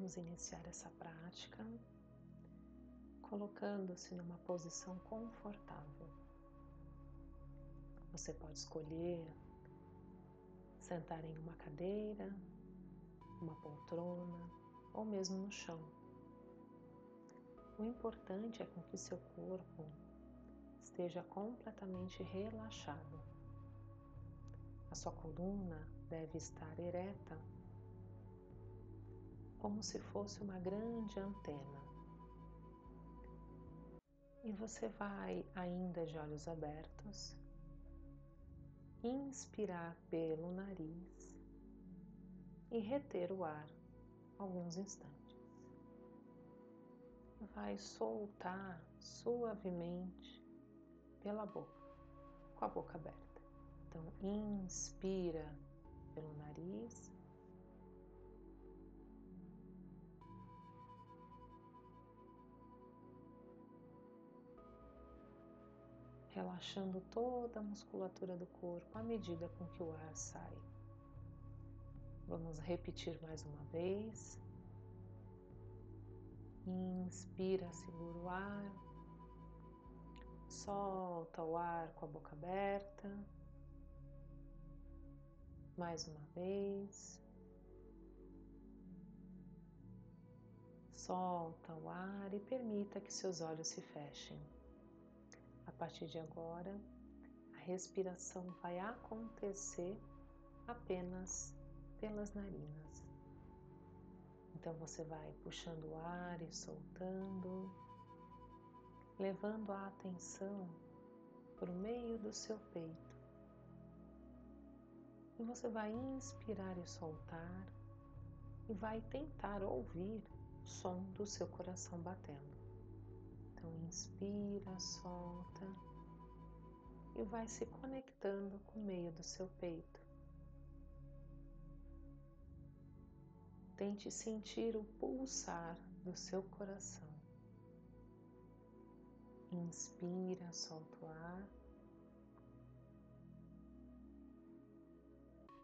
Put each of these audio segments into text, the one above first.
vamos iniciar essa prática colocando-se numa posição confortável. Você pode escolher sentar em uma cadeira, uma poltrona ou mesmo no chão. O importante é com que seu corpo esteja completamente relaxado. A sua coluna deve estar ereta, como se fosse uma grande antena. E você vai, ainda de olhos abertos, inspirar pelo nariz e reter o ar alguns instantes. Vai soltar suavemente pela boca, com a boca aberta. Então, inspira pelo nariz. Relaxando toda a musculatura do corpo à medida com que o ar sai. Vamos repetir mais uma vez. Inspira, segura o ar. Solta o ar com a boca aberta. Mais uma vez. Solta o ar e permita que seus olhos se fechem. Partir de agora, a respiração vai acontecer apenas pelas narinas. Então você vai puxando o ar e soltando, levando a atenção o meio do seu peito. E você vai inspirar e soltar e vai tentar ouvir o som do seu coração batendo. Então inspira, solta e vai se conectando com o meio do seu peito. Tente sentir o pulsar do seu coração. Inspira, solta o ar.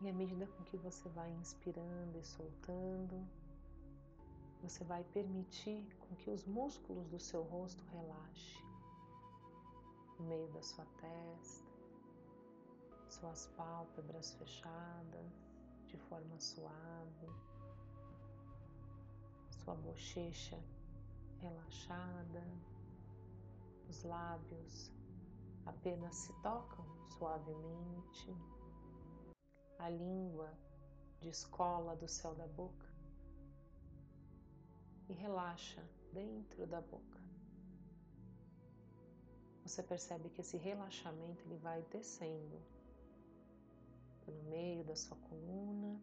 E à medida com que você vai inspirando e soltando, você vai permitir com que os músculos do seu rosto relaxem no meio da sua testa, suas pálpebras fechadas de forma suave sua bochecha relaxada, os lábios apenas se tocam suavemente, a língua descola do céu da boca e relaxa dentro da boca. Você percebe que esse relaxamento ele vai descendo pelo meio da sua coluna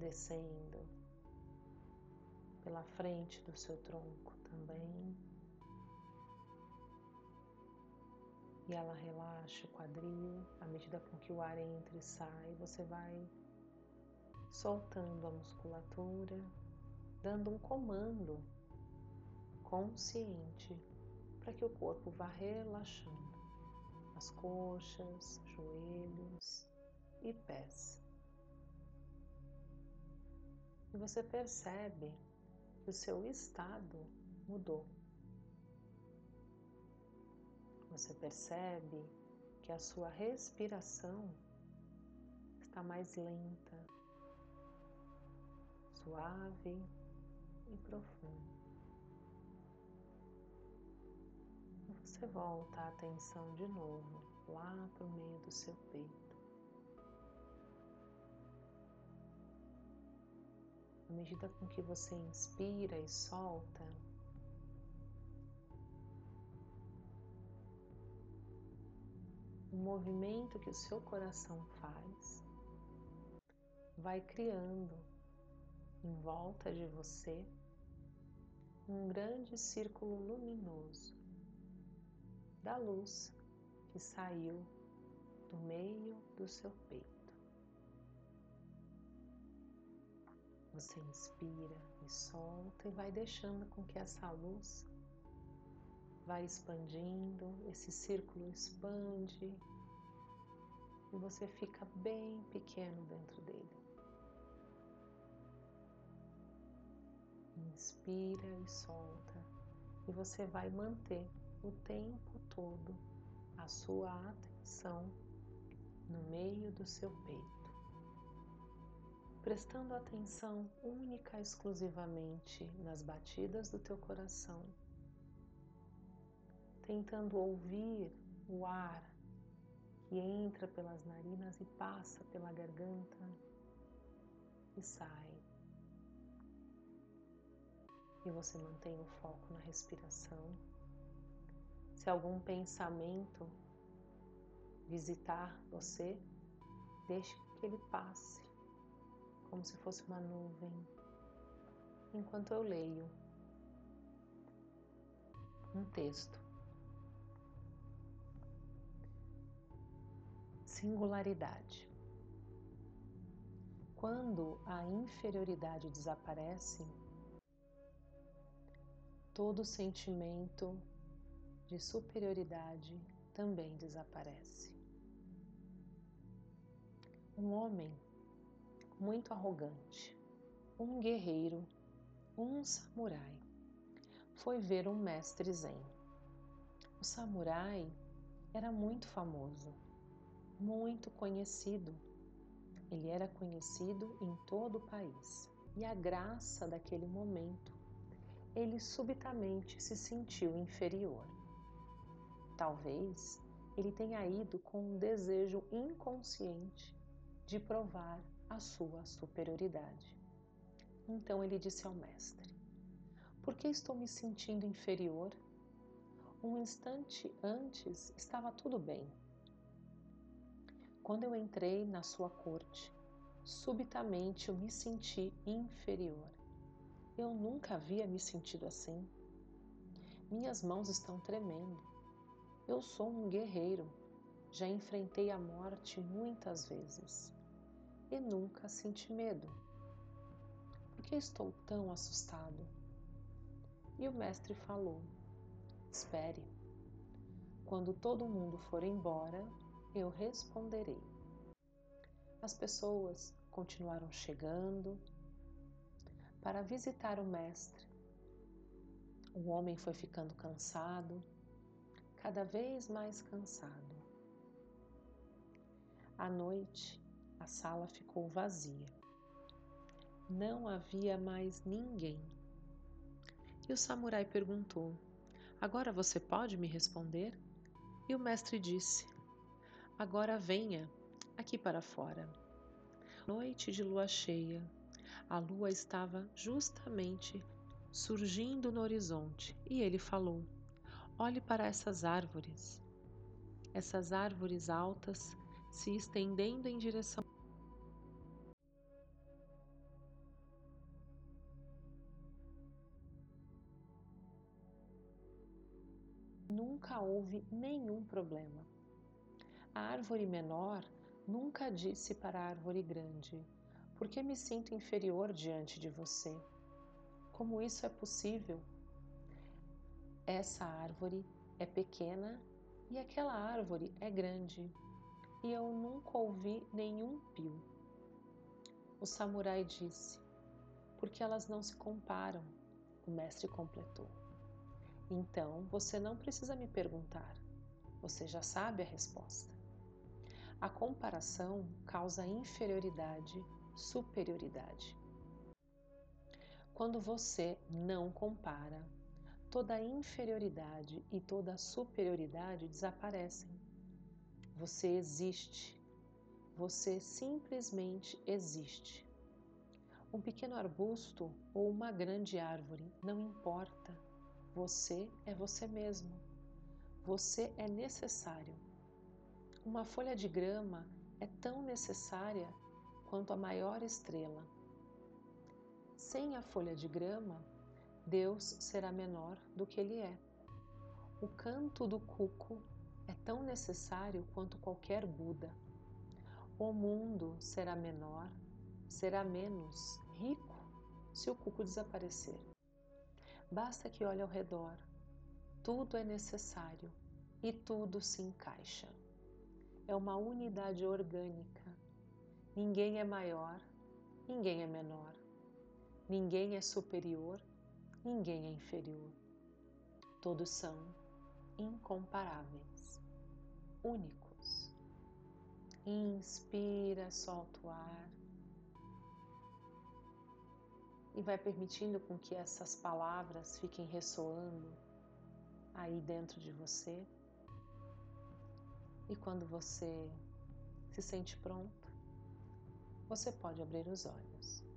descendo pela frente do seu tronco também. E ela relaxa o quadril à medida com que o ar entra e sai, você vai soltando a musculatura, dando um comando consciente para que o corpo vá relaxando. As coxas, joelhos e pés. E você percebe que o seu estado mudou. Você percebe que a sua respiração está mais lenta, suave e profunda. Você volta a atenção de novo lá para o meio do seu peito. à medida com que você inspira e solta, o movimento que o seu coração faz vai criando em volta de você um grande círculo luminoso da luz que saiu do meio do seu peito. Você inspira e solta e vai deixando com que essa luz vai expandindo, esse círculo expande e você fica bem pequeno dentro dele. Inspira e solta, e você vai manter o tempo todo a sua atenção no meio do seu peito, prestando atenção única e exclusivamente nas batidas do teu coração, tentando ouvir o ar que entra pelas narinas e passa pela garganta e sai. Você mantém o foco na respiração. Se algum pensamento visitar você, deixe que ele passe, como se fosse uma nuvem, enquanto eu leio um texto. Singularidade. Quando a inferioridade desaparece, todo sentimento de superioridade também desaparece um homem muito arrogante, um guerreiro, um samurai, foi ver um mestre zen. O samurai era muito famoso, muito conhecido. Ele era conhecido em todo o país. E a graça daquele momento, ele subitamente se sentiu inferior. Talvez ele tenha ido com um desejo inconsciente de provar a sua superioridade. Então ele disse ao mestre: Por que estou me sentindo inferior? Um instante antes estava tudo bem. Quando eu entrei na sua corte, subitamente eu me senti inferior. Eu nunca havia me sentido assim. Minhas mãos estão tremendo. Eu sou um guerreiro. Já enfrentei a morte muitas vezes e nunca senti medo. Por que estou tão assustado? E o mestre falou: Espere. Quando todo mundo for embora, eu responderei. As pessoas continuaram chegando para visitar o mestre. O homem foi ficando cansado, cada vez mais cansado. À noite, a sala ficou vazia. Não havia mais ninguém. E o samurai perguntou: Agora você pode me responder? E o mestre disse: Agora venha aqui para fora. Noite de lua cheia. A lua estava justamente surgindo no horizonte e ele falou: Olhe para essas árvores. Essas árvores altas se estendendo em direção nunca houve nenhum problema. A árvore menor nunca disse para a árvore grande: Por que me sinto inferior diante de você? Como isso é possível? Essa árvore é pequena e aquela árvore é grande, e eu nunca ouvi nenhum pio. O samurai disse: Porque elas não se comparam, o mestre completou. Então você não precisa me perguntar, você já sabe a resposta. A comparação causa inferioridade, superioridade. Quando você não compara, toda a inferioridade e toda a superioridade desaparecem. Você existe. Você simplesmente existe. Um pequeno arbusto ou uma grande árvore, não importa você é você mesmo. Você é necessário. Uma folha de grama é tão necessária quanto a maior estrela. Sem a folha de grama, Deus será menor do que ele é. O canto do cuco é tão necessário quanto qualquer Buda. O mundo será menor, será menos rico se o cuco desaparecer. Basta que olhe ao redor. Tudo é necessário e tudo se encaixa. É uma unidade orgânica. Ninguém é maior, ninguém é menor. Ninguém é superior, Ninguém é inferior. Todos são incomparáveis, únicos. Inspira, solta o ar. E vai permitindo com que essas palavras fiquem ressoando aí dentro de você. E quando você se sente pronto, você pode abrir os olhos.